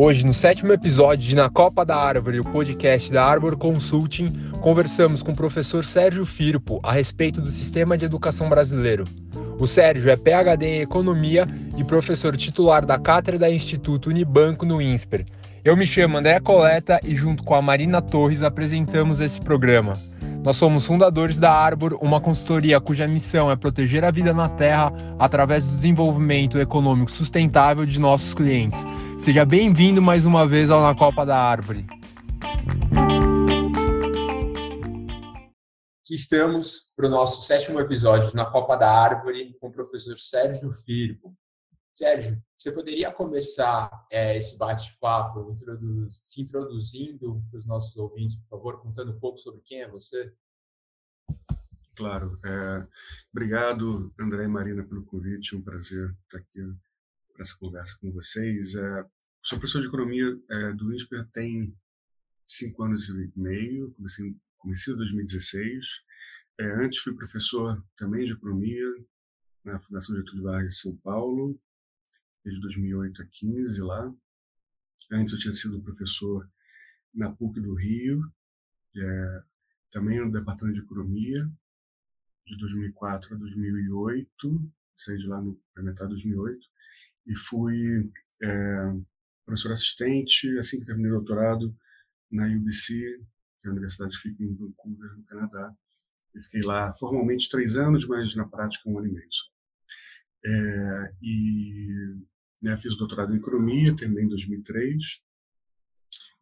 Hoje, no sétimo episódio de Na Copa da Árvore, o podcast da Arbor Consulting, conversamos com o professor Sérgio Firpo a respeito do sistema de educação brasileiro. O Sérgio é PhD em Economia e professor titular da Cátedra Instituto Unibanco no INSPER. Eu me chamo André Coleta e, junto com a Marina Torres, apresentamos esse programa. Nós somos fundadores da Arbor, uma consultoria cuja missão é proteger a vida na Terra através do desenvolvimento econômico sustentável de nossos clientes. Seja bem-vindo mais uma vez ao Na Copa da Árvore. Aqui estamos para o nosso sétimo episódio Na Copa da Árvore com o professor Sérgio Firpo. Sérgio, você poderia começar é, esse bate-papo introduz, se introduzindo para os nossos ouvintes, por favor, contando um pouco sobre quem é você? Claro. É, obrigado, André e Marina, pelo convite. É um prazer estar aqui para essa conversa com vocês. É, sou professor de economia é, do INSPER tem cinco anos e meio, comecei, comecei em 2016. É, antes fui professor também de economia na Fundação Getúlio Vargas de São Paulo, desde 2008 a 15 lá. Antes eu tinha sido professor na PUC do Rio, é, também no Departamento de Economia, de 2004 a 2008, saí de lá no, na metade de 2008, e fui é, professor assistente assim que terminei o doutorado na UBC, que é a universidade que fica em Vancouver, no Canadá. E fiquei lá formalmente três anos, mas na prática um ano e meio. É, e né, fiz doutorado em economia, terminei em 2003.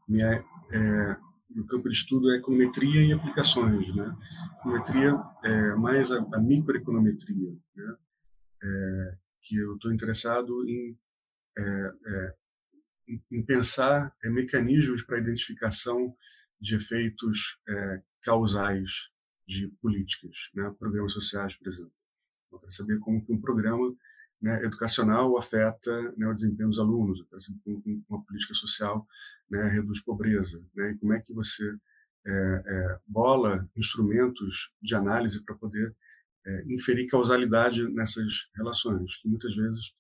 Minha, é, meu campo de estudo é econometria e aplicações, né? Econometria é mais a, a microeconometria, né? É, que eu estou interessado em, é, é, em pensar é, mecanismos para identificação de efeitos é, causais de políticas, né? programas sociais, por exemplo. Eu quero saber como que um programa né, educacional afeta né, o desempenho dos alunos, eu quero saber como uma política social né, reduz pobreza, né, e como é que você é, é, bola instrumentos de análise para poder é, inferir causalidade nessas relações, que muitas vezes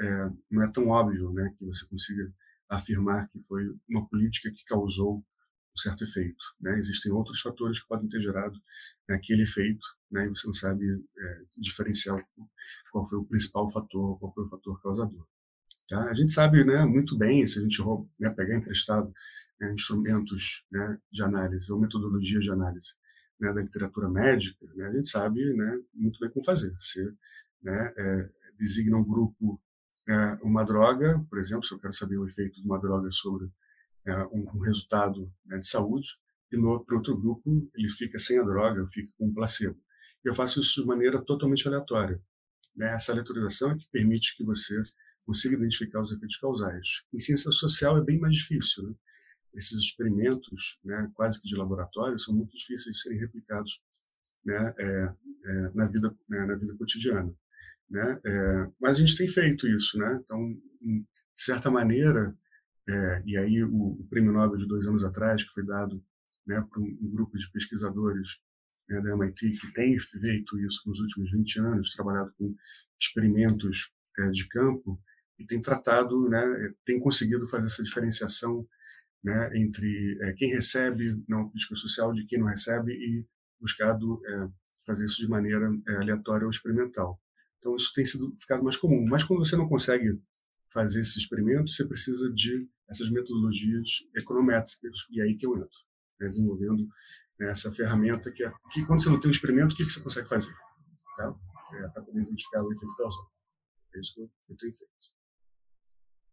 é, não é tão óbvio né, que você consiga afirmar que foi uma política que causou um certo efeito. Né? Existem outros fatores que podem ter gerado né, aquele efeito, né, e você não sabe é, diferenciar qual foi o principal fator, qual foi o fator causador. Tá? A gente sabe né, muito bem, se a gente rouba, né, pegar emprestado né, instrumentos né, de análise ou metodologias de análise né, da literatura médica, né, a gente sabe né, muito bem como fazer. Você né, é, designa um grupo é, uma droga, por exemplo, se eu quero saber o efeito de uma droga sobre é, um, um, resultado né, de saúde, e no outro, outro grupo ele fica sem a droga, fica com um placebo. Eu faço isso de maneira totalmente aleatória. Né? Essa aleatorização é que permite que você consiga identificar os efeitos causais. Em ciência social é bem mais difícil. Né? Esses experimentos, né, quase que de laboratório, são muito difíceis de serem replicados né, é, é, na vida né, na vida cotidiana, né? É, mas a gente tem feito isso, né? Então, de certa maneira, é, e aí o, o, prêmio Nobel de dois anos atrás que foi dado né, para um, um, grupo de pesquisadores né, da MIT que tem feito isso nos últimos 20 anos, trabalhado com experimentos é, de campo e tem tratado, né, tem conseguido fazer essa diferenciação né, entre é, quem recebe na política social de quem não recebe e buscado é, fazer isso de maneira é, aleatória ou experimental. Então isso tem sido ficado mais comum. Mas quando você não consegue fazer esse experimento, você precisa de essas metodologias econométricas e aí que eu entro, né, desenvolvendo né, essa ferramenta que é que quando você não tem um experimento, o que, que você consegue fazer, tá? É, para poder identificar o efeito causal. É isso que eu, eu tenho feito.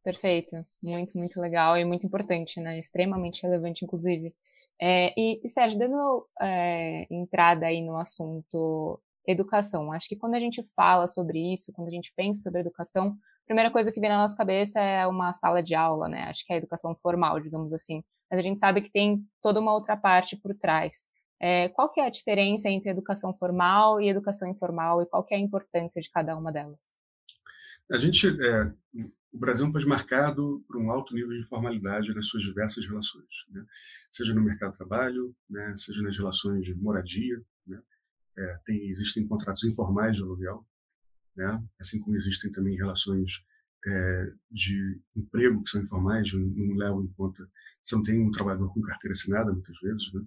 Perfeito, muito, muito legal e muito importante, né? Extremamente relevante, inclusive. É, e, e, Sérgio, dando é, entrada aí no assunto educação, acho que quando a gente fala sobre isso, quando a gente pensa sobre educação, a primeira coisa que vem na nossa cabeça é uma sala de aula, né? Acho que é a educação formal, digamos assim. Mas a gente sabe que tem toda uma outra parte por trás. É, qual que é a diferença entre educação formal e educação informal e qual que é a importância de cada uma delas? A gente, é, o Brasil é um país marcado por um alto nível de informalidade nas suas diversas relações, né? seja no mercado de trabalho, né? seja nas relações de moradia, né? é, tem, existem contratos informais de aluguel, né? assim como existem também relações é, de emprego que são informais, não levam em conta. Você não tem um trabalhador com carteira assinada, muitas vezes, né?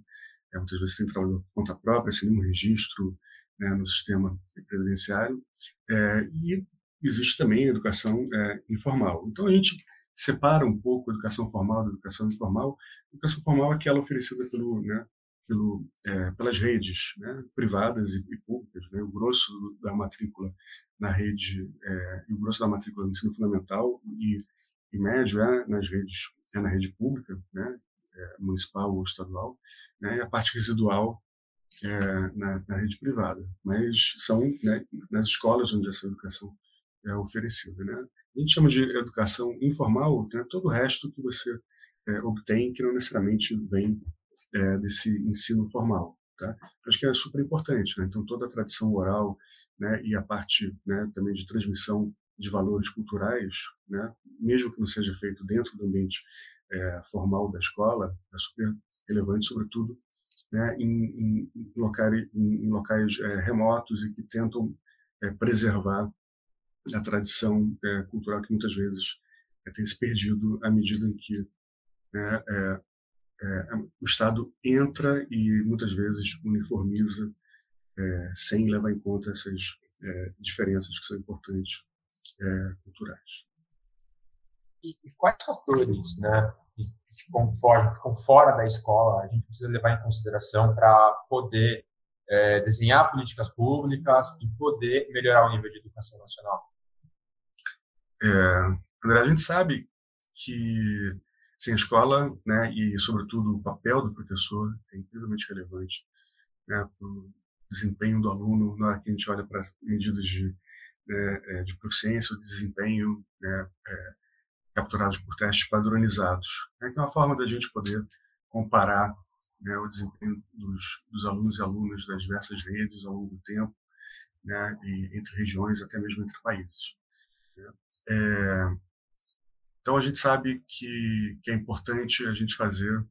É, muitas vezes tem trabalhador por conta própria, sem nenhum registro né, no sistema previdenciário. É, e existe também a educação é, informal. Então, a gente separa um pouco a educação formal da educação informal. A educação formal é aquela oferecida pelo, né, pelo, é, pelas redes né, privadas e, públicas. Né, o grosso da matrícula na rede, é, o grosso da matrícula no ensino fundamental e, e médio é nas redes, é na rede pública, né, é, municipal ou estadual, né, e a parte residual é, na, na, rede privada. Mas são né, nas escolas onde essa educação é oferecida. Né? A gente chama de educação informal né, todo o resto que você é, obtém que não necessariamente vem é, desse ensino formal. Tá? Acho que é super importante. Né? Então, toda a tradição oral né, e a parte né, também de transmissão de valores culturais, né, mesmo que não seja feito dentro do ambiente é, formal da escola, é super relevante, sobretudo né, em, em, em, locais, em, locais é, remotos e que tentam é, preservar a tradição é, cultural que muitas vezes é, tem se perdido à medida em que né, é, é, o Estado entra e muitas vezes uniformiza é, sem levar em conta essas é, diferenças que são importantes culturais. E, e, quais fatores né, que ficam fora, ficam fora da escola a gente precisa levar em consideração para poder é, desenhar políticas públicas e poder melhorar o nível de educação nacional? É, André, a gente sabe que sim, a escola, né, e sobretudo o papel do professor é incrivelmente relevante né, para o desempenho do aluno na hora que a gente olha para as medidas de, né, é, de proficiência desempenho né, é, capturados por testes padronizados, né, é uma forma da gente poder comparar né, o desempenho dos, dos, alunos e alunas das diversas redes ao longo do tempo, né, e entre regiões, até mesmo entre países. Né. É, então a gente sabe que, que é importante a gente fazer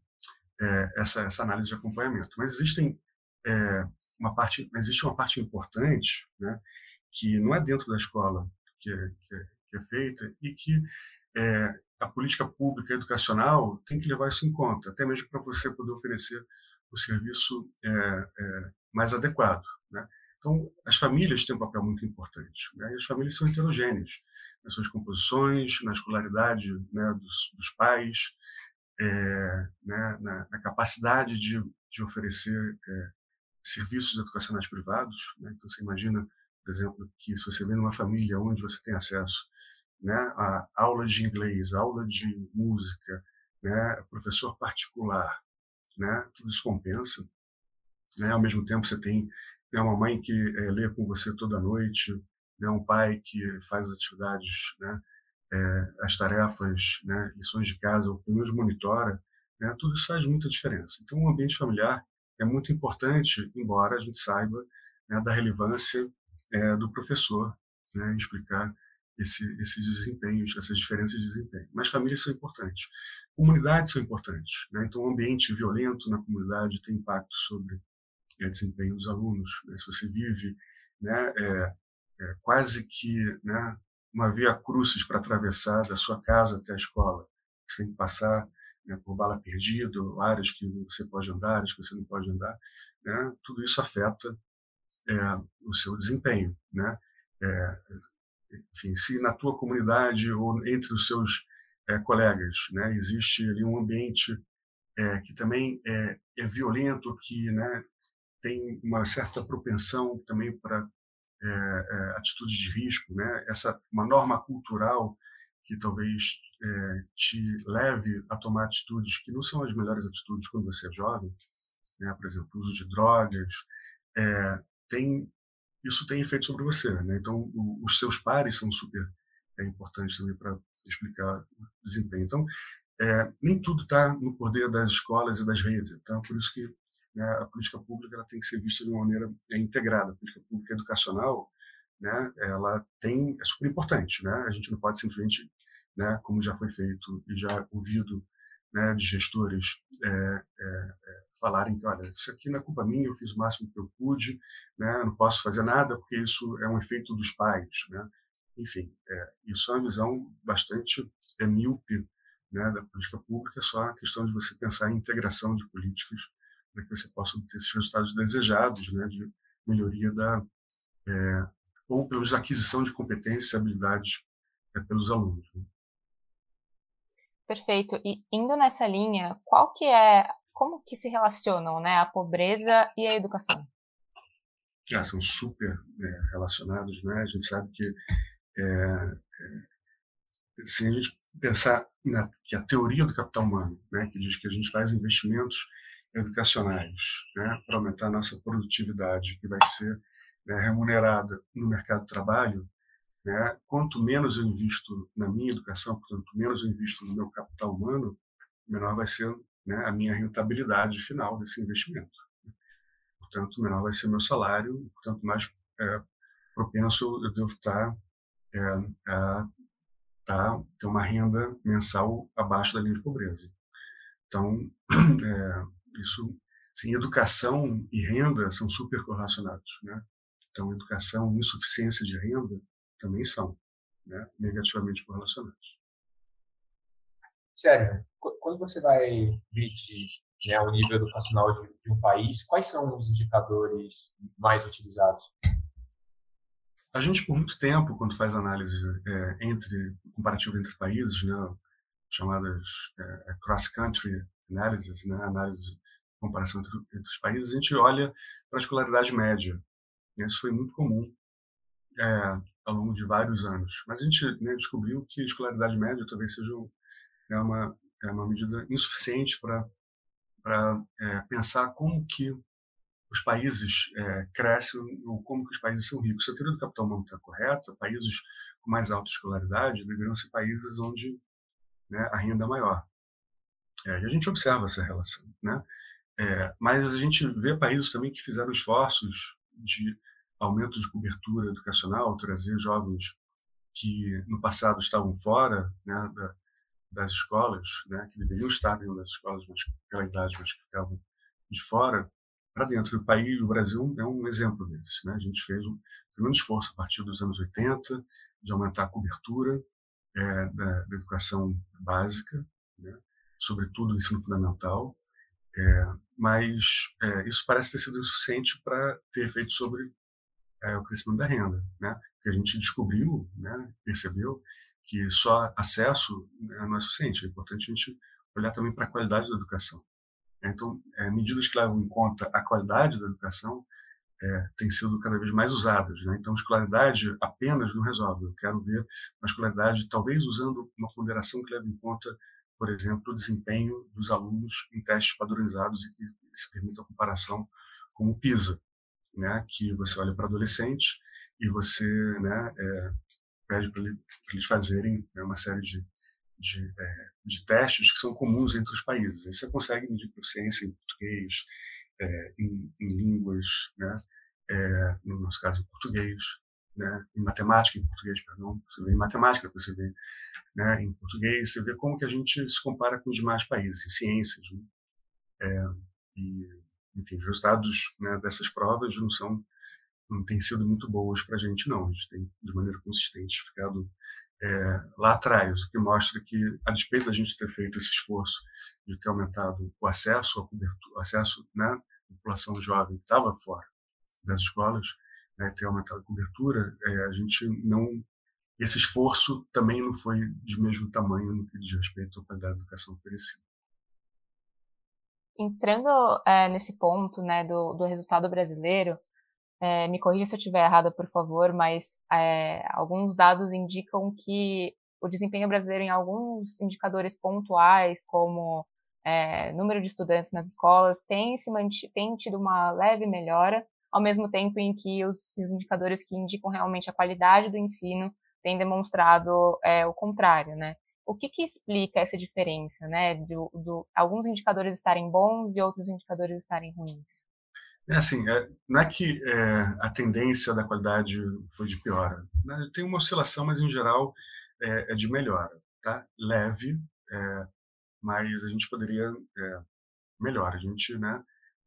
é, essa, essa análise de acompanhamento, mas existem é, uma parte, existe uma parte importante, né, que não é dentro da escola que é, que é, que é feita e que é, a política pública educacional tem que levar isso em conta, até mesmo para você poder oferecer o serviço é, é, mais adequado. Né? Então, as famílias têm um papel muito importante. Né? E as famílias são heterogêneas nas suas composições, na escolaridade né, dos, dos, pais, é, né, na, na, capacidade de, de oferecer é, serviços educacionais privados. Né? Então, você imagina, por exemplo, que se você vem numa família onde você tem acesso né, a aula de inglês, aula de música, né, professor particular, né, tudo isso compensa. Né? Ao mesmo tempo, você tem né, uma mãe que é, lê com você toda noite, né, um pai que faz atividades, né, é, as tarefas, né, lições de casa, ou pelo menos monitora, né, tudo isso faz muita diferença. Então, o ambiente familiar é muito importante, embora a gente saiba né, da relevância é, do professor né, explicar esse, esses desempenhos, essas diferenças de desempenho. Mas famílias são importantes. Comunidades são importantes. Né? Então, um ambiente violento na comunidade tem impacto sobre é, desempenho dos alunos. Né? Se você vive né, é, é, quase que né, uma via crucis para atravessar da sua casa até a escola, sem passar né, por bala perdida, áreas que você pode andar, áreas que você não pode andar, né? tudo isso afeta o seu desempenho. Né? É, enfim, se na tua comunidade ou entre os seus é, colegas né, existe ali um ambiente é, que também é, é, violento, que né, tem uma certa propensão também para atitudes de risco, né, essa uma norma cultural que talvez te leve a tomar atitudes que não são as melhores atitudes quando você é jovem, né, por exemplo, uso de drogas, tem isso tem efeito sobre você. Né? Então, o, os seus pares são super é, importantes também para explicar o desempenho. Então, é, nem tudo está no poder das escolas e das redes. Então, por isso que né, a política pública ela tem que ser vista de uma maneira é, integrada. A política pública educacional, né, ela tem é super importante. Né? A gente não pode simplesmente, né, como já foi feito e já ouvido né, de gestores é, é, é, falarem que, olha, isso aqui não é culpa minha, eu fiz o máximo que eu pude, né, não posso fazer nada porque isso é um efeito dos pais. Né? enfim, é, isso é uma visão bastante é, míope né, da política pública, só a questão de você pensar em integração de políticas para que você possa obter esses resultados desejados, né, de melhoria da, é, ou pelo menos aquisição de competências e habilidades é, pelos alunos. Né? Perfeito. E indo nessa linha, qual que é, como que se relacionam, né, a pobreza e a educação? Ah, são super é, relacionados, né? A gente sabe que é, é, se a gente pensar na, que a teoria do capital humano, né, que diz que a gente faz investimentos educacionais né, para aumentar a nossa produtividade, que vai ser né, remunerada no mercado de trabalho, né, quanto menos eu invisto na minha educação, quanto menos eu invisto no meu capital humano, menor vai ser né, a minha rentabilidade final desse investimento. Portanto, menor vai ser meu salário, portanto, mais é, propenso eu devo estar é, a, a ter uma renda mensal abaixo da linha de pobreza. Então, é, isso, sim, educação e renda são super correlacionados, né? Então, educação e insuficiência de renda também são né, negativamente correlacionados. Sérgio, quando você vai medir né, o nível educacional de, de, um país, quais são os indicadores mais utilizados? A gente, por muito tempo, quando faz análise é, entre comparativo entre países, né, chamadas é, cross-country analysis, né, análise comparação entre, entre, os países, a gente olha para a escolaridade média. Isso foi muito comum é, ao longo de vários anos. Mas a gente né, descobriu que a escolaridade média talvez seja é uma, é uma medida insuficiente para é, pensar como que os países é, crescem ou como que os países são ricos. Se a teoria do capital humano está correta, países com mais alta escolaridade deveriam ser países onde né, a renda é maior. É, e a gente observa essa relação. Né? É, mas a gente vê países também que fizeram esforços de aumento de cobertura educacional, trazer jovens que no passado estavam fora né, da, das escolas, né, que deveriam estar dentro das escolas, mas pela idade, mas que ficavam de fora, para dentro do país. O Brasil é um exemplo desse. Né? A gente fez um grande esforço a partir dos anos 80 de aumentar a cobertura é, da, da, educação básica, né? sobretudo o ensino fundamental, é, mas é, isso parece ter sido insuficiente para ter efeito sobre o crescimento da renda, né? Porque a gente descobriu, né, percebeu que só acesso né, não é suficiente. É importante a gente olhar também para a qualidade da educação. Então, é, medidas que levam em conta a qualidade da educação é, têm sido cada vez mais usadas. Né? Então, escolaridade apenas não resolve. Eu quero ver uma escolaridade, talvez usando uma ponderação que leve em conta, por exemplo, o desempenho dos alunos em testes padronizados e que se permita a comparação com o PISA, né? que você olha para adolescentes e você né, é, pede para eles fazerem né, uma série de, de, é, de, testes que são comuns entre os países. Aí você consegue medir proficiência em português, é, em, em, línguas, né, é, no nosso caso em português, né, em matemática em português, perdão, você vê em matemática, você vê né, em português, você vê como que a gente se compara com os demais países, em ciências. Né? É, e, enfim, os resultados né, dessas provas não são não têm sido muito boas para a gente, não. A gente tem, de maneira consistente, ficado é, lá atrás, o que mostra que, a despeito da gente ter feito esse esforço de ter aumentado o acesso à cobertura, acesso, né, à população jovem que estava fora das escolas, né, ter aumentado a cobertura, é, a gente não esse esforço também não foi de mesmo tamanho no que diz respeito à qualidade da educação oferecida. Entrando é, nesse ponto né, do, do resultado brasileiro, é, me corrija se eu estiver errada, por favor, mas é, alguns dados indicam que o desempenho brasileiro em alguns indicadores pontuais, como é, número de estudantes nas escolas, tem, se tem tido uma leve melhora, ao mesmo tempo em que os, os indicadores que indicam realmente a qualidade do ensino têm demonstrado é, o contrário, né? O que, que explica essa diferença, né? Do, alguns indicadores estarem bons e outros indicadores estarem ruins? É assim, é, não é que é, a tendência da qualidade foi de piora. Né? Tem uma oscilação, mas em geral é, é de melhora, tá? Leve, é, mas a gente poderia é, melhor. A gente, né,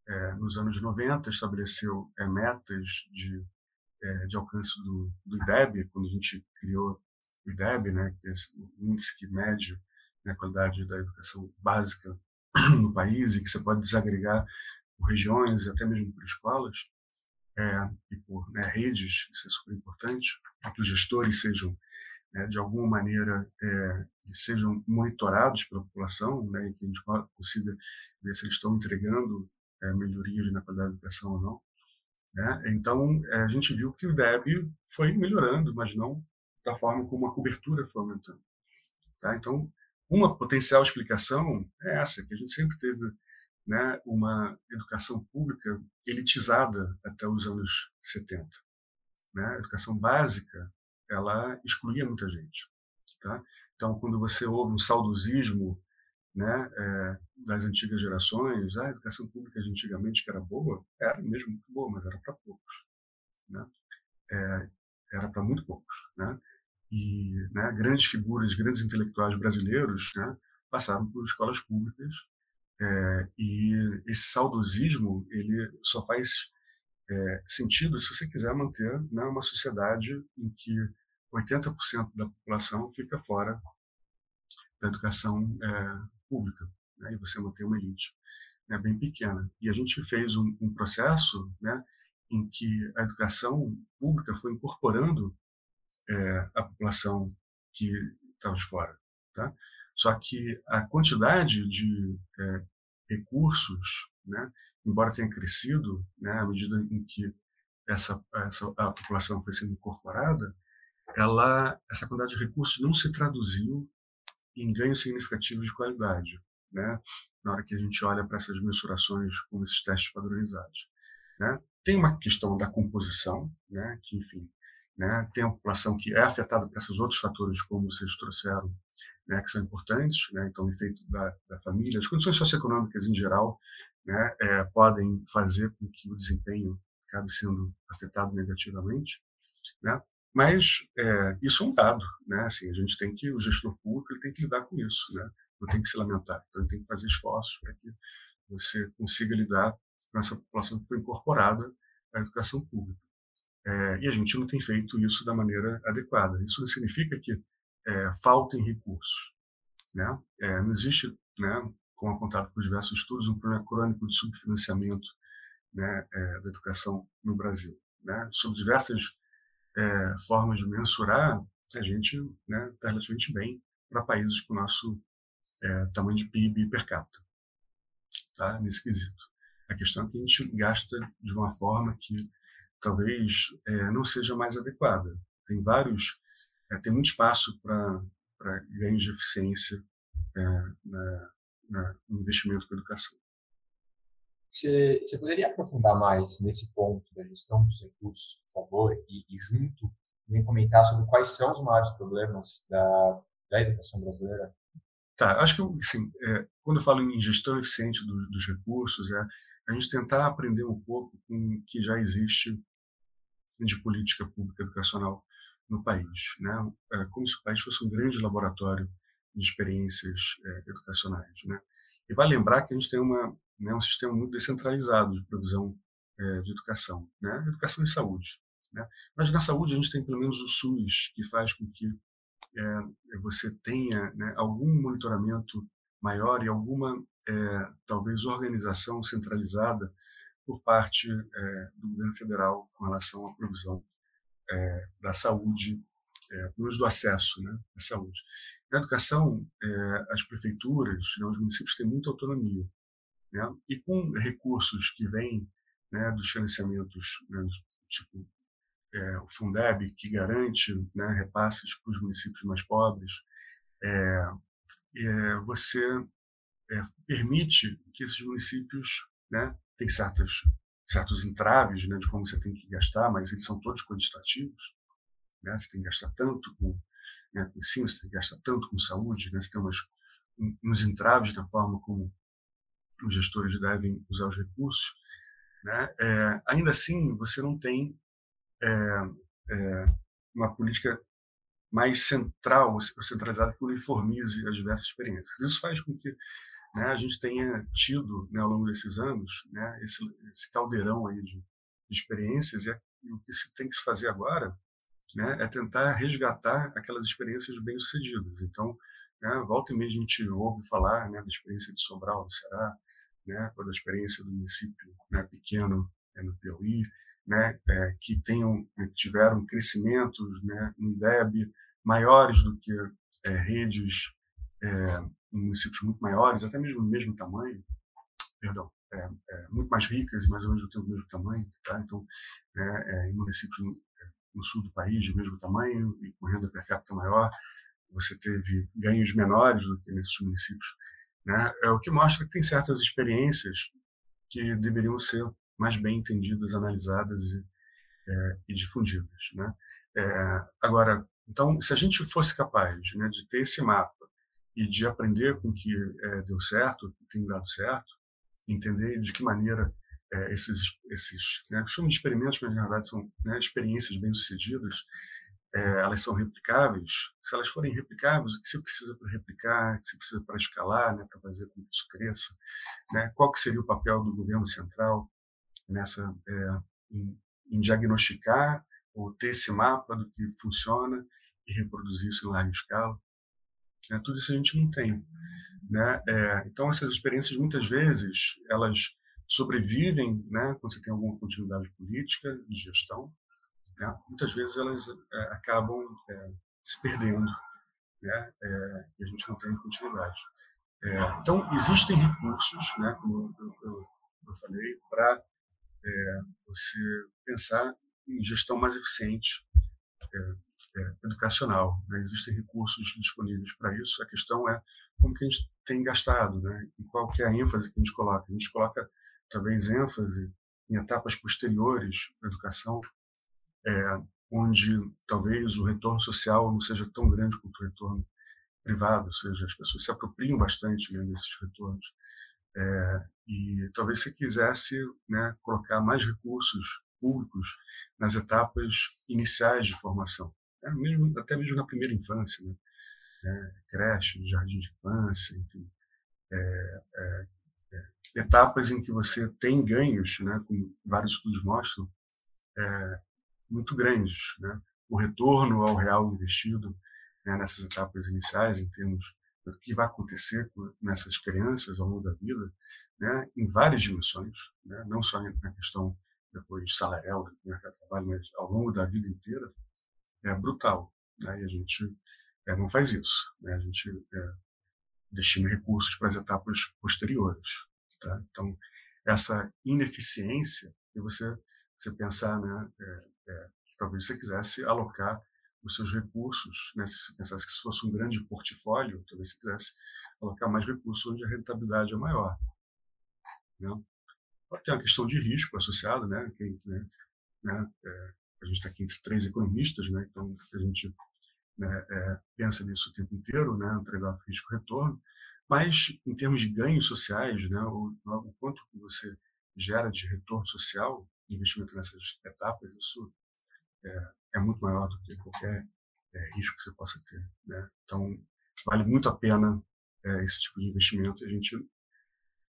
é, nos anos 90 estabeleceu metas de é, de alcance do, do IDEB, quando a gente criou o IDEB, né, que é o índice que mede né, a qualidade da educação básica no país e que você pode desagregar por regiões e até mesmo por escolas é, e por né, redes, isso é super importante, que os gestores sejam, né, de alguma maneira, é, sejam monitorados pela população né, e que a gente consiga ver se eles estão entregando é, melhorias na qualidade da educação ou não. Né? Então, é, a gente viu que o DEB foi melhorando, mas não da forma como a cobertura foi aumentando. Tá? Então, uma potencial explicação é essa, que a gente sempre teve né, uma educação pública elitizada até os anos 70. Né? A educação básica ela excluía muita gente. Tá? Então, quando você ouve um saudosismo né, é, das antigas gerações, ah, a educação pública antigamente que era boa, era mesmo muito boa, mas era para poucos. Né? É, era para muito poucos. Né? E né, grandes figuras, grandes intelectuais brasileiros né, passaram por escolas públicas é, e esse saudosismo ele só faz é, sentido se você quiser manter né, uma sociedade em que 80% da população fica fora da educação é, pública né, e você manter uma elite né, bem pequena. E a gente fez um, um processo né, em que a educação pública foi incorporando é, a população que estava de fora. Tá? Só que a quantidade de é, recursos, né, embora tenha crescido, né, à medida em que essa, essa a população foi sendo incorporada, ela, essa quantidade de recursos não se traduziu em ganhos significativos de qualidade, né, na hora que a gente olha para essas mensurações com esses testes padronizados. Né. Tem uma questão da composição, né, que, enfim, né, tem a população que é afetada por esses outros fatores, como vocês trouxeram, né, que são importantes, né, então o efeito da, da, família, as condições socioeconômicas em geral, né, é, podem fazer com que o desempenho acabe sendo afetado negativamente, né, mas é, isso é um dado, né, assim, a gente tem que, o gestor público ele tem que lidar com isso, né, não tem que se lamentar, então ele tem que fazer esforços para que você consiga lidar com essa população que foi incorporada à educação pública. É, e a gente não tem feito isso da maneira adequada. Isso significa que é, faltem recursos. Né? É, não existe, né, como apontado por diversos estudos, um problema crônico de subfinanciamento né, é, da educação no Brasil. Né? Sob diversas é, formas de mensurar, a gente está né, tá relativamente bem para países com o nosso é, tamanho de PIB per capita, tá? nesse quesito. A questão é que a gente gasta de uma forma que talvez é, não seja mais adequada. Tem vários é, tem muito espaço para ganhos de eficiência é, na, na, no investimento com educação. Você, você, poderia aprofundar mais nesse ponto da gestão dos recursos, por favor, e, e junto também comentar sobre quais são os maiores problemas da, da educação brasileira? Tá, acho que assim, é, quando eu falo em gestão eficiente do, dos recursos, é a gente tentar aprender um pouco com o que já existe de política pública educacional no país, né? É como se o país fosse um grande laboratório de experiências é, educacionais, né? E vai lembrar que a gente tem uma, né, um sistema muito descentralizado de provisão é, de educação, né? Educação e saúde, né? Mas na saúde a gente tem pelo menos o SUS que faz com que é, você tenha né, algum monitoramento maior e alguma é, talvez organização centralizada por parte é, do governo federal com relação à provisão é, da saúde, é, pelo do acesso né, à saúde. Na educação, é, as prefeituras, né, os municípios têm muita autonomia. Né, e com recursos que vêm né, dos financiamentos, né, tipo é, o Fundeb, que garante né, repasses para os municípios mais pobres, é, é, você é, permite que esses municípios né, tem certas certos entraves né, de como você tem que gastar, mas eles são todos quantitativos. Né? Você tem que gastar tanto com, né, ensino, você tem que gastar tanto com saúde, né? você tem umas, uns entraves na forma como os gestores devem usar os recursos. Né? É, ainda assim, você não tem é, é, uma política mais central, centralizada, que uniformize as diversas experiências. Isso faz com que né, a gente tenha tido né, ao longo desses anos né, esse, esse caldeirão aí de, de experiências e, e o que se tem que se fazer agora né, é tentar resgatar aquelas experiências bem-sucedidas. Então, né, volta e meia a gente ouve falar né, da experiência de Sobral, no Ceará, né, da experiência do município pequeno né, no Piauí, é, que tenham, tiveram crescimentos no IDEB maiores do que é, redes é, em municípios muito maiores, até mesmo do mesmo tamanho, perdão, é, é, muito mais ricas e mais ou menos do mesmo tamanho, tá? então, né, é, em municípios no, no, sul do país de mesmo tamanho e com renda per capita maior, você teve ganhos menores do que nesses municípios, né? É o que mostra que tem certas experiências que deveriam ser mais bem entendidas, analisadas e, é, e difundidas, né? É, agora, então, se a gente fosse capaz né, de ter esse mapa e de aprender com o que é, deu certo, tem dado certo, entender de que maneira é, esses, esses né, chamo de experimentos, mas na verdade são né, experiências bem-sucedidas, é, elas são replicáveis. Se elas forem replicáveis, o que você precisa para replicar, o que você precisa para escalar, né, para fazer com que isso cresça, né, qual que seria o papel do governo central nessa é, em, em diagnosticar ou ter esse mapa do que funciona e reproduzir isso em larga escala. Né? Tudo isso a gente não tem. Né? É, então, essas experiências, muitas vezes, elas sobrevivem né, quando você tem alguma continuidade política de gestão. Né? Muitas vezes elas é, acabam é, se perdendo né? É, e a gente não tem continuidade. É, então, existem recursos, né, como eu, eu, eu falei, para é, você pensar em gestão mais eficiente é, educacional. Né? Existem recursos disponíveis para isso. A questão é como que a gente tem gastado, né? E qual que é a ênfase que a gente coloca? A gente coloca talvez ênfase em etapas posteriores da educação, é, onde talvez o retorno social não seja tão grande quanto o retorno privado, ou seja, as pessoas se apropriam bastante né, desses retornos. É, e talvez se quisesse né, colocar mais recursos públicos nas etapas iniciais de formação mesmo, até mesmo na primeira infância, né? É, creche, jardim de infância, enfim, é, é, é, etapas em que você tem ganhos, né, como vários estudos mostram, é, muito grandes, né? O retorno ao real investido né, nessas etapas iniciais, em termos do que vai acontecer nessas crianças ao longo da vida, né, em várias dimensões, né, não só na questão depois salarial do mercado de trabalho, mas ao longo da vida inteira, é brutal. Né? E a gente é, não faz isso. Né? A gente é, destina recursos para as etapas posteriores. Tá? Então, essa ineficiência, e você, você pensar, né, é, que talvez você quisesse alocar os seus recursos, né, se você pensasse que isso fosse um grande portfólio, talvez você quisesse alocar mais recursos onde a rentabilidade é maior. Né? Ter uma questão de risco associado, né, que, né, né é, a gente está aqui entre três economistas, né? então a gente né, é, pensa nisso o tempo inteiro, né? um trade-off risco-retorno, mas em termos de ganhos sociais, né, o, o quanto que você gera de retorno social, investimento nessas etapas, isso é, é muito maior do que qualquer é, risco que você possa ter. Né? Então, vale muito a pena é, esse tipo de investimento e a gente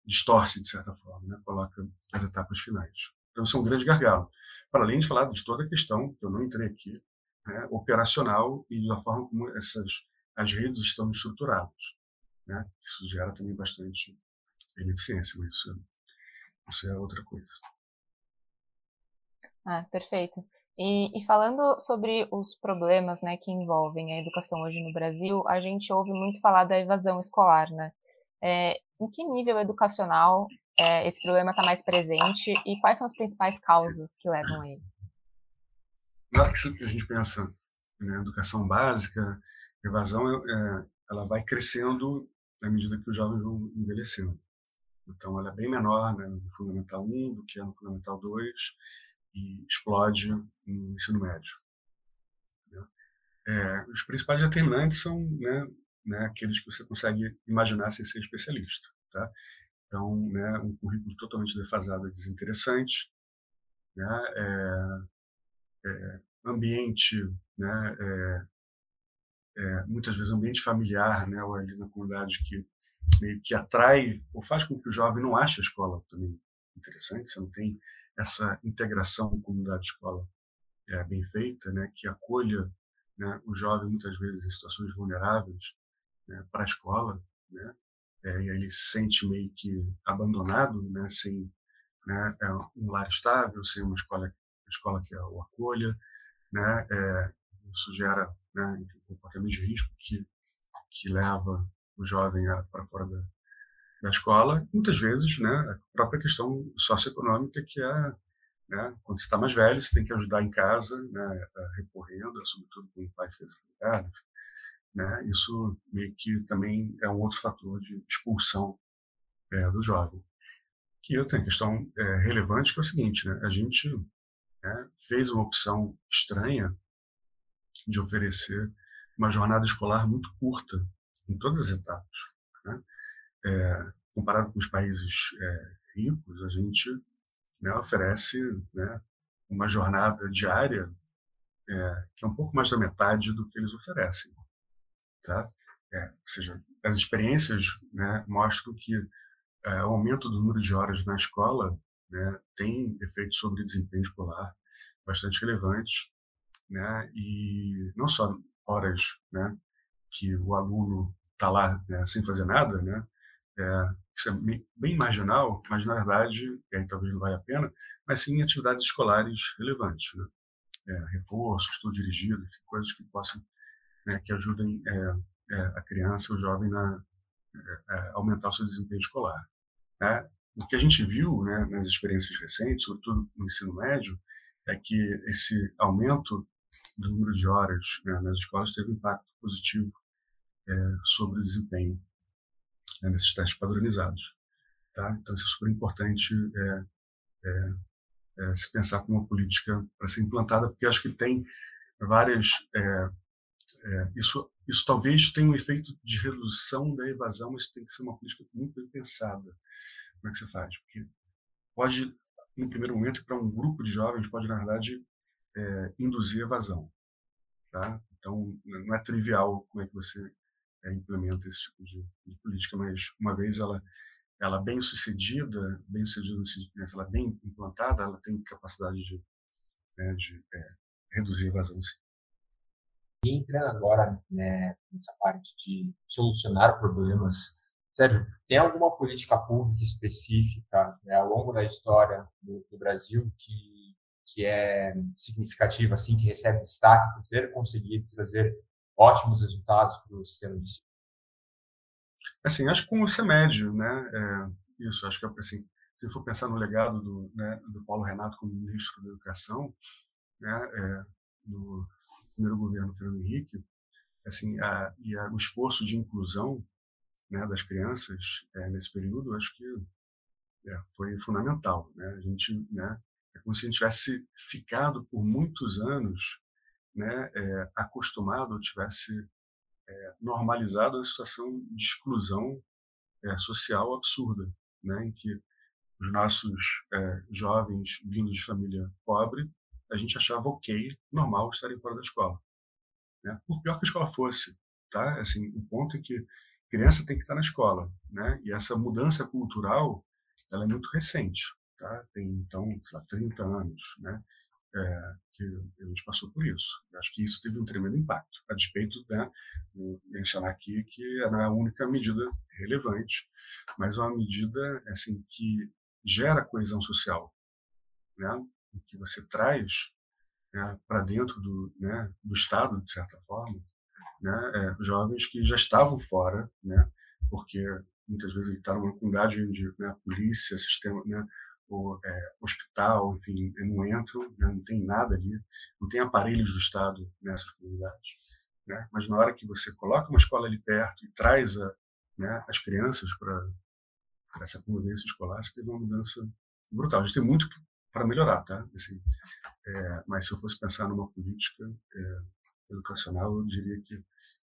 distorce, de certa forma, né? coloca as etapas finais. Então, isso é um grande gargalo para além de falar de toda a questão, que eu não entrei aqui, né, operacional e da forma como essas as redes estão estruturadas. Né? Isso gera também bastante ineficiência, mas isso, isso é outra coisa. Ah, perfeito. E, e, falando sobre os problemas né, que envolvem a educação hoje no Brasil, a gente ouve muito falar da evasão escolar, né? É, em que nível educacional é, esse problema está mais presente e quais são as principais causas que levam a ele? Na hora que a gente pensa na educação básica, evasão é, ela vai crescendo na medida que os jovens vão envelhecendo. Então, ela é bem menor né, no Fundamental 1 do que é no Fundamental 2 e explode no ensino médio. Né? É, os principais determinantes são né, né, aqueles que você consegue imaginar sem ser especialista. Tá? Então, né, um currículo totalmente defasado é desinteressante, né, é, é, ambiente, né, é, é, muitas vezes ambiente familiar, né, ou ali na comunidade que meio que atrai ou faz com que o jovem não ache a escola também interessante, você não tem essa integração com comunidade escola é, bem feita, né, que acolha né, o jovem muitas vezes em situações vulneráveis né, para a escola, né, é, e ele se sente meio que abandonado, né, sem né, é um lar estável, sem uma escola, escola que o acolha, né, é, isso gera né, um comportamento de risco que que leva o jovem para fora da, da escola, muitas vezes, né, a própria questão socioeconômica que é né? Quando você está mais velho, você tem que ajudar em casa, né? recorrendo, sobretudo quando o pai fez a né? Isso meio que também é um outro fator de expulsão é, do jovem. Que outra questão é, relevante que é o seguinte, né? A gente né, fez uma opção estranha de oferecer uma jornada escolar muito curta em todas as etapas. Né? É, comparado com os países é, ricos, a gente né, oferece né, uma jornada diária é, que é um pouco mais da metade do que eles oferecem. Tá? É, ou seja, as experiências né, mostram que é, o aumento do número de horas na escola né, tem efeitos sobre desempenho escolar bastante relevantes, né, e não só horas né, que o aluno está lá né, sem fazer nada, né, é, isso é bem marginal, mas na verdade, e aí talvez não valha a pena, mas sim atividades escolares relevantes, né? É, reforço, estudo dirigido, coisas que possam, né, que ajudem é, é a criança, o jovem na é, é, aumentar o seu desempenho escolar. Né? O que a gente viu, né, nas experiências recentes, sobretudo no ensino médio, é que esse aumento do número de horas né, nas escolas teve impacto positivo sobre o desempenho né, nesses testes padronizados. Tá? Então, isso é super importante é, é, é, se pensar como uma política para ser implantada, porque acho que tem várias. É, é, isso, isso talvez tenha um efeito de redução da evasão, mas tem que ser uma política muito bem pensada. Como é que você faz? Porque pode, no primeiro momento, para um grupo de jovens, pode, na verdade, é, induzir evasão. Tá? Então, não é trivial como é que você é, implementa esse tipo de, de, política, mas uma vez ela ela bem sucedida, bem sucedida, né, ela bem implantada, ela tem capacidade de, né, de é, reduzir a evasão. Sim. E entrando agora né, nessa parte de solucionar problemas, Sérgio, tem alguma política pública específica né, ao longo da história do, do, Brasil que, que é significativa, assim, que recebe destaque por ter conseguido trazer ótimos resultados para o sistema de Assim, acho que com o CEMED, né? É, isso, acho que assim, se for pensar no legado do, né, do Paulo Renato como ministro da Educação, né, é, no primeiro governo Fernando Henrique, assim, a, e a, o esforço de inclusão né, das crianças é, nesse período, acho que é, foi fundamental. Né? A gente, né, é como se a gente tivesse ficado por muitos anos né, é, acostumado tivesse é, normalizado uma situação de exclusão é, social absurda, né, em que os nossos é, jovens vindos de família pobre, a gente achava ok, normal estarem fora da escola, né, por pior que a escola fosse, tá? Assim, o ponto é que criança tem que estar na escola, né? E essa mudança cultural, ela é muito recente, tá? Tem então, sei lá, 30 anos, né? é, que a gente passou por isso. Eu acho que isso teve um tremendo impacto, a despeito né, de mencionar aqui que é a única medida relevante, mas uma medida assim que gera coesão social, né, que você traz né, para dentro do, né, do Estado, de certa forma, né, é, jovens que já estavam fora, né, porque muitas vezes ele está numa comunidade onde né, a polícia, sistema, né, é, hospital, enfim, não entram, né, não tem nada ali, não tem aparelhos do Estado nessas comunidades. Né? Mas na hora que você coloca uma escola ali perto e traz a, né, as crianças para essa convivência escolar, você teve uma mudança brutal. A gente tem muito para melhorar, tá? Assim, é, mas se eu fosse pensar numa política é, educacional, eu diria que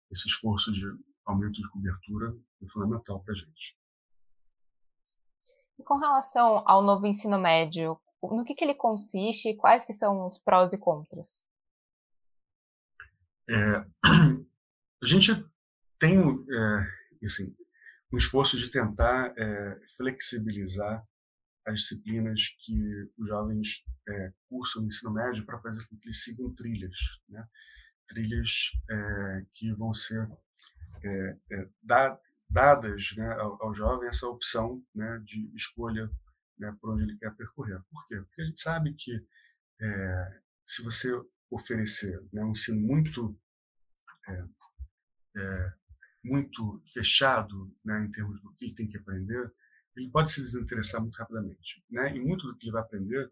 esse esforço de aumento de cobertura é fundamental para a gente. E com relação ao novo ensino médio, no que, que ele consiste e quais que são os prós e contras? É, a gente tem é, assim, um esforço de tentar é, flexibilizar as disciplinas que os jovens é, curso no ensino médio para fazer com que eles sigam trilhas, né? trilhas é, que vão ser é, é, dadas né, ao, ao, jovem essa opção né, de escolha né, por onde ele quer percorrer. Por quê? Porque a gente sabe que é, se você oferecer né, um ensino muito é, muito fechado né, em termos do que tem que aprender, ele pode se desinteressar muito rapidamente. Né? E muito do que ele vai aprender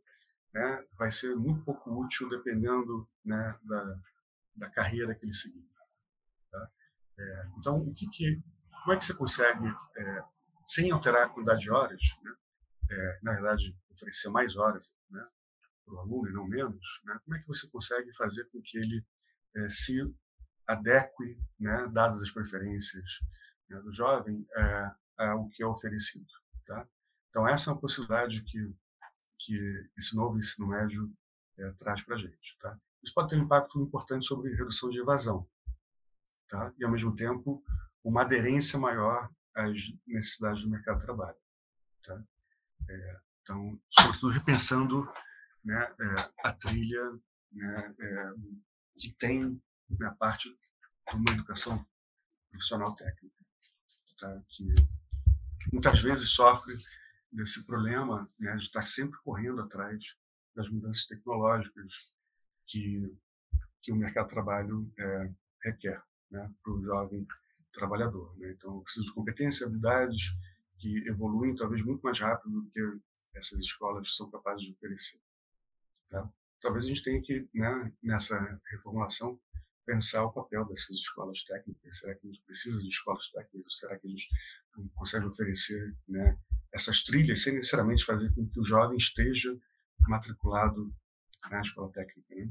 né, vai ser muito pouco útil dependendo né, da, da carreira que ele seguir. Tá? É, então, o que, que, como é que você consegue, é, sem alterar a quantidade de horas, né, é, na verdade, oferecer mais horas né, para o aluno e não menos, né, como é que você consegue fazer com que ele é, se adeque, né, dadas as preferências né, do jovem, é, ao que é oferecido? Tá? Então, essa é uma possibilidade que, que esse novo ensino médio é, traz para a gente. Tá? Isso pode ter um impacto importante sobre redução de evasão, tá? e, ao mesmo tempo, uma aderência maior às necessidades do mercado de trabalho. Tá? É, então, sobretudo repensando né, é, a trilha né, é, que tem na parte de uma educação profissional técnica, tá? que muitas vezes sofre desse problema né, de estar sempre correndo atrás das mudanças tecnológicas que, que o mercado de trabalho é, requer né, para o jovem trabalhador. Né? Então, eu preciso de competências habilidades que evoluem talvez muito mais rápido do que essas escolas são capazes de oferecer. Tá? Talvez a gente tenha que, né, nessa reformulação, pensar o papel dessas escolas técnicas. Será que a gente precisa de escolas técnicas? Ou será que a gente consegue oferecer né, essas trilhas sem necessariamente fazer com que o jovem esteja matriculado na escola técnica? Né?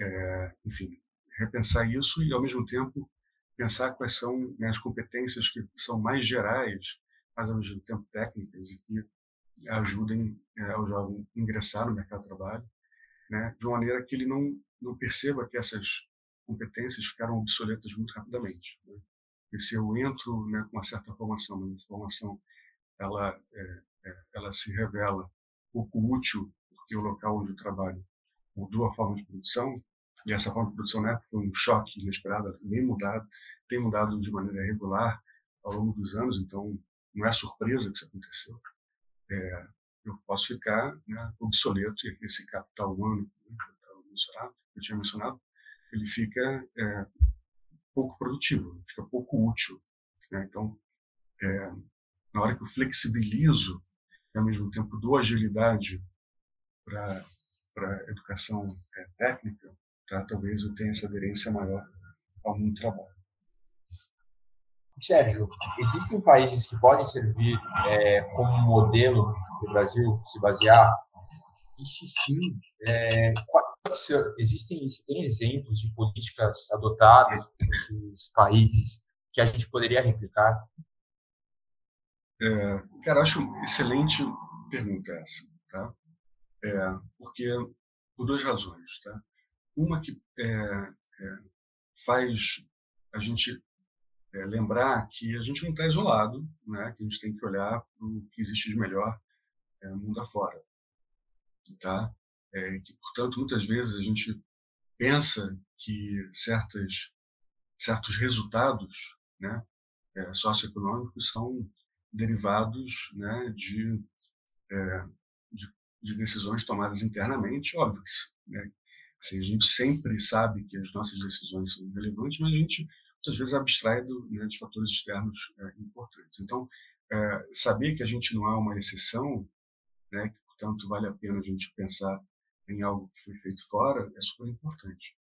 É, enfim, repensar isso e, ao mesmo tempo, pensar quais são né, as competências que são mais gerais, mas, ao mesmo tempo, técnicas e que ajudem é, ao jovem ingressar no mercado de trabalho, né, de uma maneira que ele não, não perceba que essas competências ficaram obsoletas muito rapidamente. Né? E se eu entro né, com uma certa formação, mas essa formação ela, é, é, ela se revela pouco útil porque o local onde eu trabalho mudou a forma de produção, e essa forma de produção né, foi um choque inesperado, bem mudado, tem mudado de maneira regular ao longo dos anos, então não é surpresa que isso aconteceu. É, eu posso ficar né, obsoleto e esse capital humano né, que eu tinha mencionado, ele fica é, pouco produtivo, fica pouco útil. Né? Então, é, na hora que eu flexibilizo ao mesmo tempo dou agilidade para a educação é, técnica, tá? talvez eu tenha essa aderência maior ao mundo do trabalho. Sérgio, existem países que podem servir é, como modelo do Brasil se basear? E se sim, é, existem tem exemplos de políticas adotadas por esses países que a gente poderia replicar? É, cara, acho excelente pergunta essa, tá? É, porque por duas razões, tá? Uma que é, é faz a gente é, lembrar que a gente não está isolado, né? Que a gente tem que olhar para o que existe de melhor é, mundo afora, tá? É, que, portanto, muitas vezes a gente pensa que certas, certos resultados né, é, socioeconômicos são derivados né, de, é, de, de, decisões tomadas internamente, óbvio que né, assim, a gente sempre sabe que as nossas decisões são relevantes, mas a gente muitas vezes abstrai do, né, de fatores externos é, importantes. Então, é, saber que a gente não é uma exceção, né, que, portanto, vale a pena a gente pensar em algo que foi feito fora, é super importante.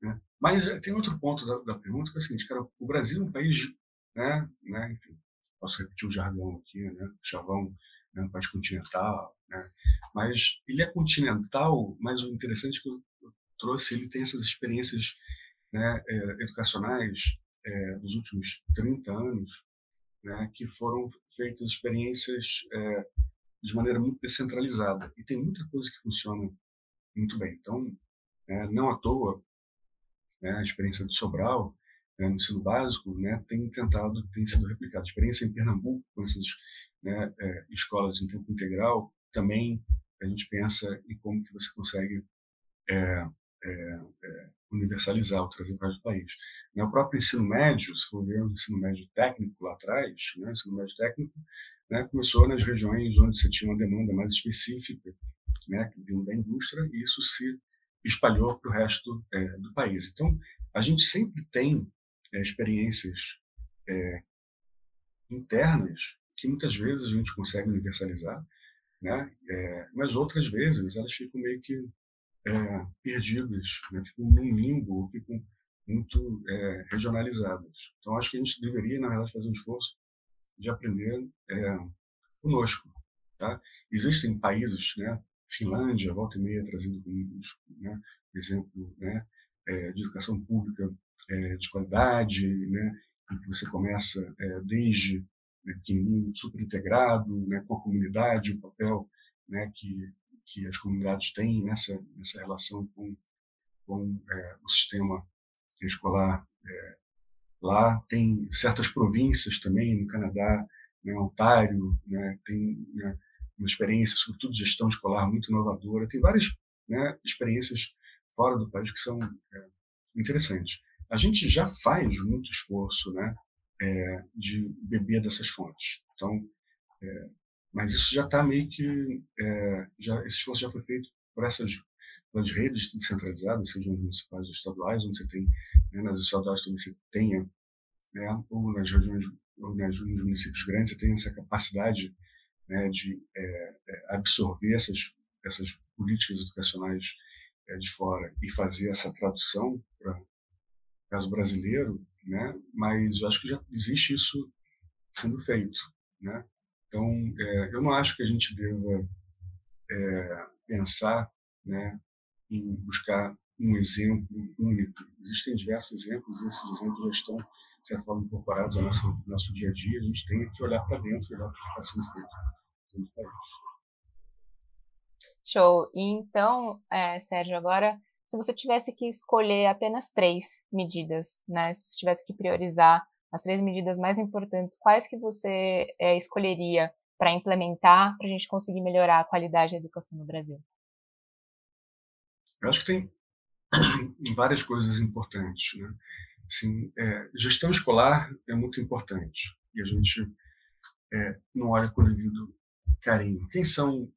Né? Mas eh, tem outro ponto da, da, pergunta que é o seguinte, cara, o Brasil é um país, né, né, enfim, posso repetir o jargão aqui, né, chavão, né, um país continental, né, mas ele é continental, mas o interessante é que eu, eu trouxe, ele tem essas experiências né, é, educacionais é, dos últimos 30 anos, né, que foram feitas experiências é, de maneira muito descentralizada. E tem muita coisa que funciona muito bem. Então, é, não à toa, né, a experiência do Sobral, né, no ensino básico, né, tem tentado, tem sido replicada. A experiência em Pernambuco, com essas né, é, escolas em tempo integral, também a gente pensa em como que você consegue é, é, é, universalizar ou trazer para o país. Né, o próprio ensino médio, se for ver o ensino médio técnico lá atrás, né, o ensino médio técnico né, começou nas regiões onde você tinha uma demanda mais específica, né, vindo da indústria, e isso se espalhou para o resto é, do país. Então, a gente sempre tem é, experiências é, internas que muitas vezes a gente consegue universalizar, né? É, mas outras vezes elas ficam meio que é, perdidas, né? ficam num limbo, ficam muito é, regionalizadas. Então, acho que a gente deveria, na verdade, fazer um esforço de aprender conosco. Tá? Existem países, né? Finlândia, volta e meia, trazendo né? exemplo né? É, de educação pública é, de qualidade, né? em que você começa é, desde né, pequenininho, super integrado, né? com a comunidade, o papel né? que, que as comunidades têm nessa, nessa relação com, com é, o sistema escolar é, lá. Tem certas províncias também, no Canadá, né, Ontário, né, tem né, uma experiência, sobretudo gestão escolar, muito inovadora. Tem várias né, experiências fora do país que são é, interessantes. A gente já faz muito esforço né, é, de beber dessas fontes. Então, é, mas isso já está meio que é, já esse esforço já foi feito por essas nas redes descentralizadas, sejam municipais ou estaduais, onde você tem, né, nas estaduais também você tenha, né, ou nas regiões, ou nas, nos municípios grandes, você tem essa capacidade né, de é, absorver essas, essas políticas educacionais é, de fora e fazer essa tradução para o caso brasileiro, né, mas eu acho que já existe isso sendo feito. Né? Então, é, eu não acho que a gente deva pensar né, em buscar um exemplo único. Existem diversos exemplos, esses exemplos já estão, de certa forma, incorporados ao nosso, nosso dia a dia. A gente tem que olhar para dentro e olhar para o que está sendo feito país. Show. Então, é, Sérgio, agora, se você tivesse que escolher apenas três medidas, né? Se você tivesse que priorizar as três medidas mais importantes, quais que você é, escolheria para implementar para a gente conseguir melhorar a qualidade da educação no Brasil? Eu acho que tem várias coisas importantes. Né? Assim, é, gestão escolar é muito importante e a gente é, não olha com devido carinho. Quem são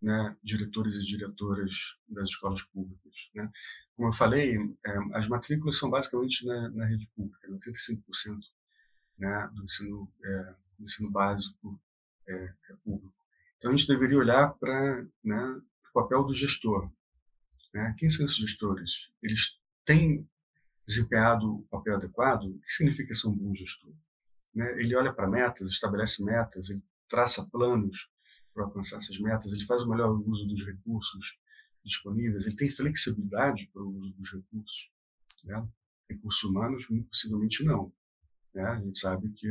né, diretores e diretoras das escolas públicas? Né? Como eu falei, é, as matrículas são basicamente na, na rede pública, 85% né, do, ensino, é, do ensino básico é, é, público. Então a gente deveria olhar para né, o papel do gestor, né? Quem são esses gestores? Eles têm desempenhado o papel adequado? O que significa ser um bom gestor? Né? Ele olha para metas, estabelece metas, ele traça planos para alcançar essas metas, ele faz o melhor uso dos recursos disponíveis, ele tem flexibilidade para o uso dos recursos. Né? Recursos humanos, muito possivelmente não. Né? A gente sabe que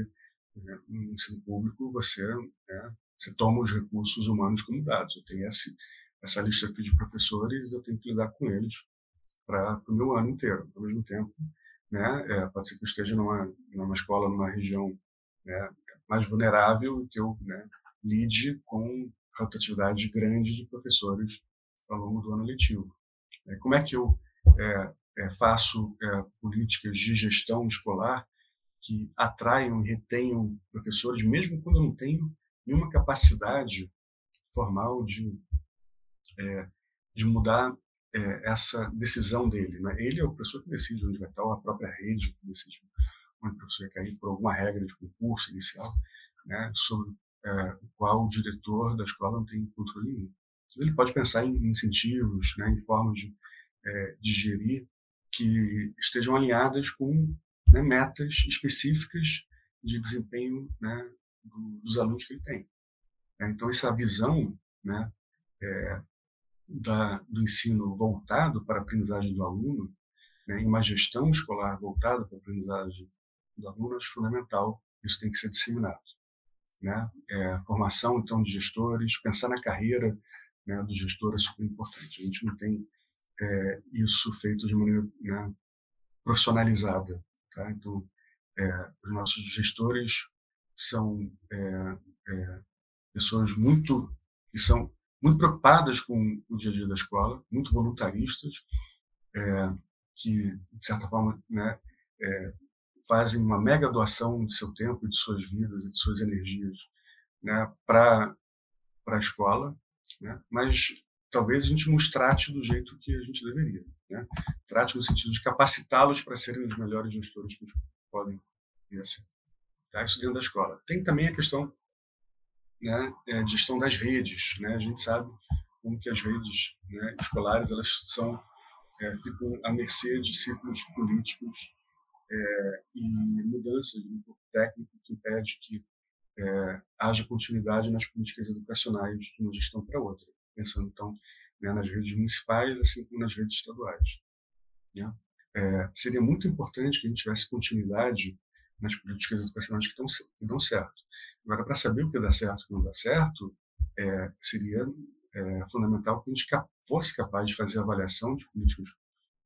né, no ensino público você, né, você toma os recursos humanos como dados. Eu tenho esse, essa lista aqui de professores, eu tenho que lidar com eles para o meu ano inteiro. Ao mesmo tempo, né, é, pode ser que eu esteja numa, numa escola, numa região né, mais vulnerável e que eu né, lide com rotatividade grande de professores ao longo do ano letivo. É, como é que eu é, é, faço é, políticas de gestão escolar que atraiam e retenham professores, mesmo quando eu não tenho nenhuma capacidade formal de é, de mudar é, essa decisão dele. Né? Ele é o professor que decide onde vai estar, ou a própria rede que decide onde o professor vai cair, por alguma regra de concurso inicial, né? sobre é, o qual o diretor da escola não tem controle nenhum. Ele pode pensar em incentivos, né, em formas de, é, de gerir que estejam alinhadas com né, metas específicas de desempenho né, do, dos alunos que ele tem. É, então, essa visão né, é, da, do ensino voltado para a aprendizagem do aluno, né, em uma gestão escolar voltada para a aprendizagem do aluno, acho fundamental, isso tem que ser disseminado. Né? É, formação, então, de gestores, pensar na carreira né, do gestor é super importante. A gente não tem é, isso feito de maneira né, profissionalizada. Tá? Então, é, os nossos gestores são é, é, pessoas muito que são muito preocupadas com o dia a dia da escola, muito voluntaristas, é, que, de certa forma, né, é, fazem uma mega doação de seu tempo, de suas vidas e de suas energias né, para a escola, né, mas talvez a gente não os trate do jeito que a gente deveria. Né? Trate no sentido de capacitá-los para serem os melhores gestores que podem vir a ser. Tá? Isso dentro da escola. Tem também a questão né, é, gestão das redes. Né? A gente sabe como que as redes né, escolares elas são é, ficam à mercê de círculos políticos é, e mudanças no corpo técnico que impede que é, haja continuidade nas políticas educacionais de uma gestão para outra, pensando então né, nas redes municipais assim como nas redes estaduais. Né? É, seria muito importante que a gente tivesse continuidade nas políticas educacionais que, tão, que dão certo. Agora, para saber o que dá certo e o que não dá certo, é, seria é, fundamental que a gente fosse capaz de fazer avaliação de políticas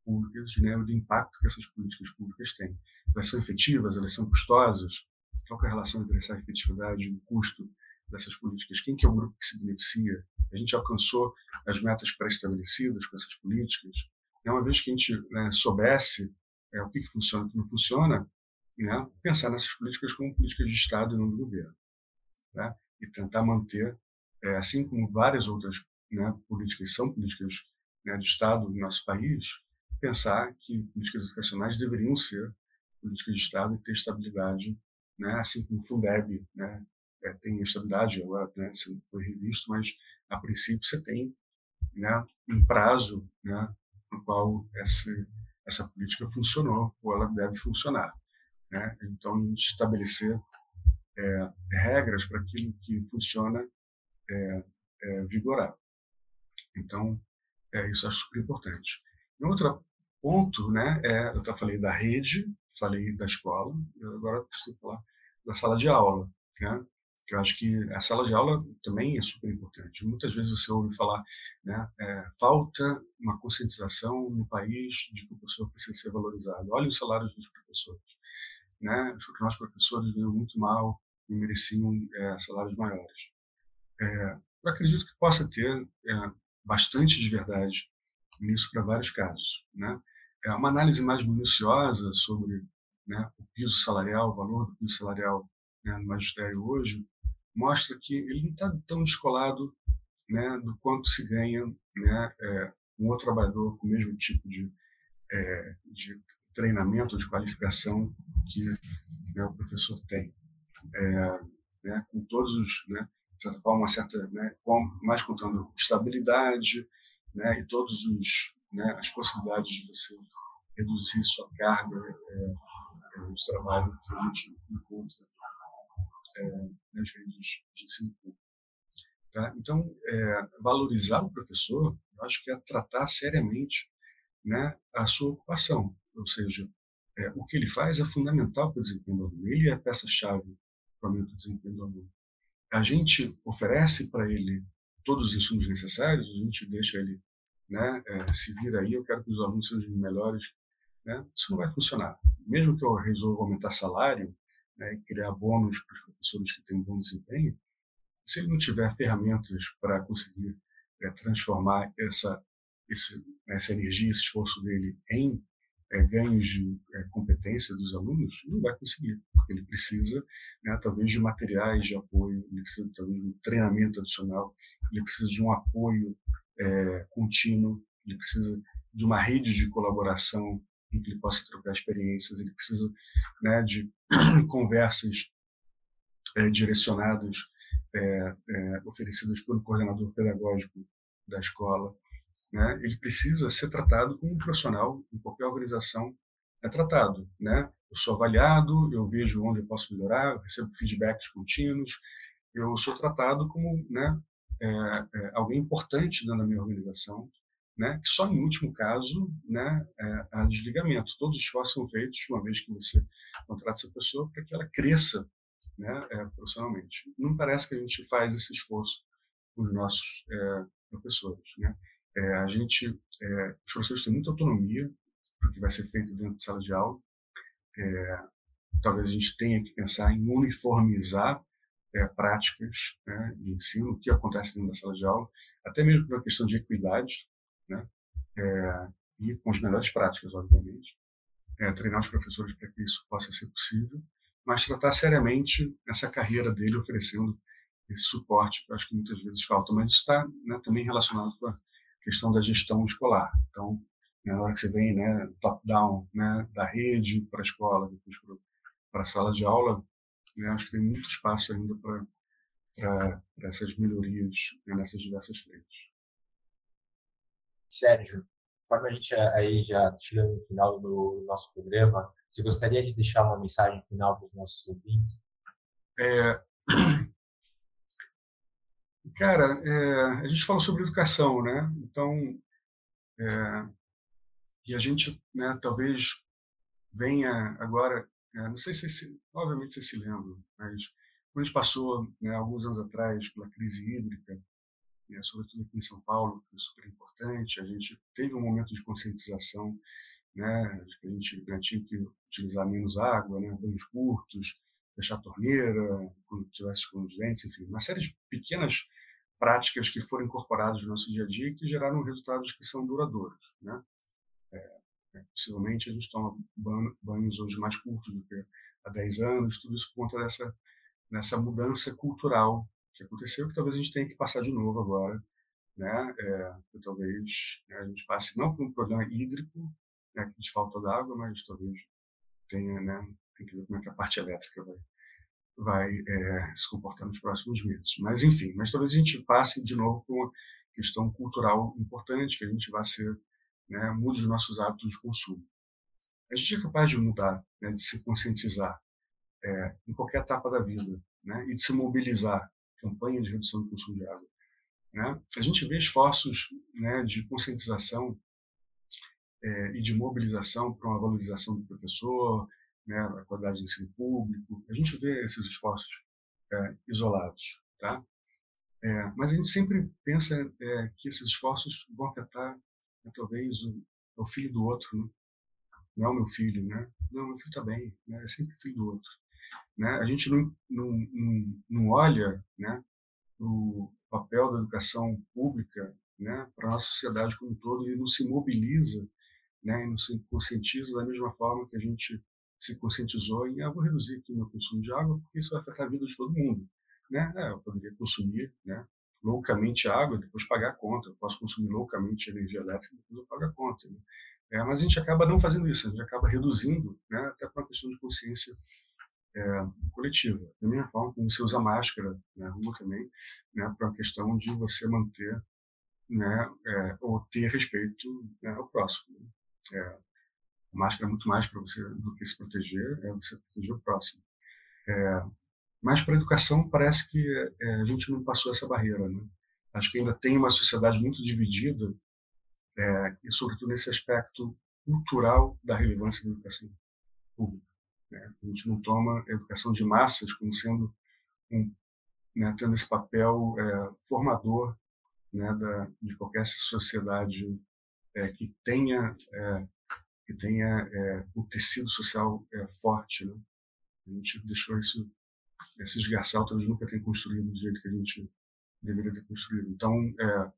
públicas, né, do impacto que essas políticas públicas têm. Elas são efetivas, elas são custosas, qual é a relação entre essa efetividade e o custo dessas políticas? Quem que é o grupo que se beneficia? A gente alcançou as metas pré-estabelecidas com essas políticas? E uma vez que a gente né, soubesse é, o que, que funciona e o que não funciona, né, pensar nessas políticas como políticas de Estado e não do governo. Né? E tentar manter, é, assim como várias outras né, políticas são políticas né, de Estado no nosso país, pensar que políticas educacionais deveriam ser políticas de Estado e ter estabilidade, né? assim como o Fundeb? É, tem estabilidade, agora né? foi revisto, mas a princípio você tem um prazo no qual essa, essa política funcionou ou ela deve funcionar. Né? Então, estabelecer é, regras para aquilo que funciona é, é, vigorar. Então, é, isso é super importante. E outro ponto, né, é, eu já falei da rede, falei da escola, agora preciso falar da sala de aula, né? que eu acho que a sala de aula também é super importante. Muitas vezes você ouve falar, né, é, falta uma conscientização no país de que o professor precisa ser valorizado. Olha os salários dos professores. Né? Os nossos professores ganham muito mal e mereciam é, salários maiores. É, eu acredito que possa ter é, bastante de verdade nisso para vários casos. Né? É uma análise mais minuciosa sobre né, o piso salarial, o valor do piso salarial né, no magistério hoje, mostra que ele não está tão descolado né, do quanto se ganha né, é, um outro trabalhador com o mesmo tipo de, é, de treinamento, de qualificação que né, o professor tem. É, né, com todos os, né, de certa forma, uma certa, né, com, mais contando estabilidade, né, e todos os né, as possibilidades de você reduzir sua carga é, é, de trabalho que a gente encontra é, nas redes de ensino público. Tá? Então, é, valorizar o professor, eu acho que é tratar seriamente né, a sua ocupação, ou seja, é, o que ele faz é fundamental para o desempenho do aluno, ele é a peça-chave para o aumento do desempenho do aluno. A gente oferece para ele todos os insumos necessários, a gente deixa ele né, é, se vira aí, eu quero que os alunos sejam melhores, né, isso não vai funcionar. Mesmo que eu resolva aumentar salário né, e criar bônus para os professores que têm um bom desempenho, se ele não tiver ferramentas para conseguir é, transformar essa, esse, essa energia, esse esforço dele em é, ganhos de é, competência dos alunos, não vai conseguir, porque ele precisa, né, talvez, de materiais de apoio, ele precisa, talvez, de um treinamento adicional, ele precisa de um apoio é, contínuo, ele precisa de uma rede de colaboração em que ele possa trocar experiências, ele precisa né, de conversas é, direcionadas, é, é, oferecidas pelo coordenador pedagógico da escola. Né? Ele precisa ser tratado como um profissional em qualquer organização é tratado. Né? Eu sou avaliado, eu vejo onde eu posso melhorar, eu recebo feedbacks contínuos, eu sou tratado como né, é, é, alguém importante dentro da minha organização, né, que só em último caso né, é, há desligamento. Todos os esforços são feitos, uma vez que você contrata essa pessoa, para que ela cresça né, é, profissionalmente. Não parece que a gente faz esse esforço com os nossos é, professores. Né? É, a gente, é, os professores têm muita autonomia para o que vai ser feito dentro de sala de aula. talvez a gente tenha que pensar em uniformizar é, práticas né, de ensino, o que acontece dentro da sala de aula, até mesmo por uma questão de equidade, né, é, e com as melhores práticas, obviamente. É, treinar os professores para que isso possa ser possível, mas tratar seriamente essa carreira dele oferecendo esse suporte que eu acho que muitas vezes falta. Mas isso está né, também relacionado com a questão da gestão escolar. Então, né, na hora que você vem né, top-down né, da rede para a escola, depois para a sala de aula, né, acho que tem muito espaço ainda para essas melhorias né, nessas diversas frentes. Sérgio, conforme a gente aí já chegando no final do nosso programa, você gostaria de deixar uma mensagem final para os nossos ouvintes? É... Cara, é... a gente falou sobre educação, né? Então, é... e a gente, né, talvez venha agora, é, não sei se, obviamente você se lembra, mas quando a gente passou, né, alguns anos atrás, pela crise hídrica, né, sobretudo aqui em São Paulo, que é super importante. A gente teve um momento de conscientização, né, que a gente né, tinha que utilizar menos água, né, banhos curtos, fechar a torneira quando tivesse escovando os dentes, enfim, uma série de pequenas práticas que foram incorporadas no nosso dia a dia e que geraram resultados que são duradouros, né? É, é, possivelmente a gente toma banhos hoje mais curtos do que há 10 anos, tudo isso por conta dessa, dessa mudança cultural que aconteceu, que talvez a gente tenha que passar de novo agora, né? É, talvez né, a gente passe não por um problema hídrico, né, de falta d'água, mas talvez tenha, né? Tem que ver como é que a parte elétrica vai vai é, se comportar nos próximos meses. Mas enfim, mas talvez a gente passe de novo por uma questão cultural importante, que a gente vai ser, né, mude os nossos hábitos de consumo. A gente é capaz de mudar, né, de se conscientizar é, em qualquer etapa da vida, né, e de se mobilizar campanha de redução do consumo de água. Né? A gente vê esforços né, de conscientização é, e de mobilização para uma valorização do professor, né, a qualidade do ensino público. A gente vê esses esforços é, isolados, tá? É, mas a gente sempre pensa é, que esses esforços vão afetar né, talvez o, o, filho do outro, né? não é o meu filho, né? Não, meu filho está bem, né? é sempre o filho do outro. Né? A gente não, não, não, não olha né, o papel da educação pública né, para a nossa sociedade como um todo e não se mobiliza né, e não se conscientiza da mesma forma que a gente se conscientizou em ah, vou reduzir aqui o meu consumo de água porque isso vai afetar a vida de todo mundo. Né? É, eu poderia consumir né, loucamente água e depois pagar a conta. Eu posso consumir loucamente energia elétrica e depois eu pago a conta. Né? É, mas a gente acaba não fazendo isso, a gente acaba reduzindo, né, até por uma questão de consciência é, coletiva. Da mesma forma como você usa máscara na rua também, né, para a questão de você manter né, é, ou ter respeito né, ao próximo. Né. É, a máscara é muito mais para você do que se proteger, é você proteger o próximo. É, mas para a educação parece que é, a gente não passou essa barreira. Né? Acho que ainda tem uma sociedade muito dividida, é, e sobretudo nesse aspecto cultural da relevância da educação pública. Né? A gente não toma a educação de massas como sendo um, né, tendo esse papel é, formador né, da, de qualquer sociedade é, que tenha é, que tenha é, um tecido social é, forte. Né? A gente deixou isso esse esgarçal talvez nunca tenha construído do jeito que a gente deveria ter construído. Então, é,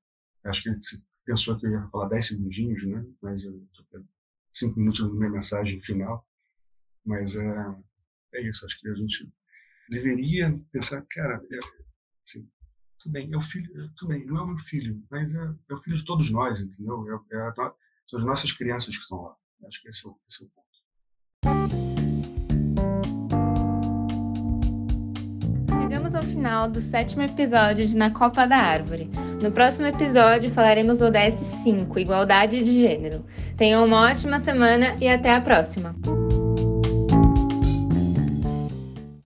acho que a gente pensou que eu ia falar 10 segundinhos, né? mas eu estou cinco minutos na minha mensagem final. Mas é, é isso, acho que a gente deveria pensar, cara, é, assim, tudo bem, é o filho, tudo bem, não é o meu filho, mas é, é o filho de todos nós, entendeu? É, é são as nossas crianças que estão lá. Acho que esse é o, esse é o ponto. Chegamos ao final do sétimo episódio de Na Copa da Árvore. No próximo episódio falaremos do ODS5, Igualdade de Gênero. Tenham uma ótima semana e até a próxima!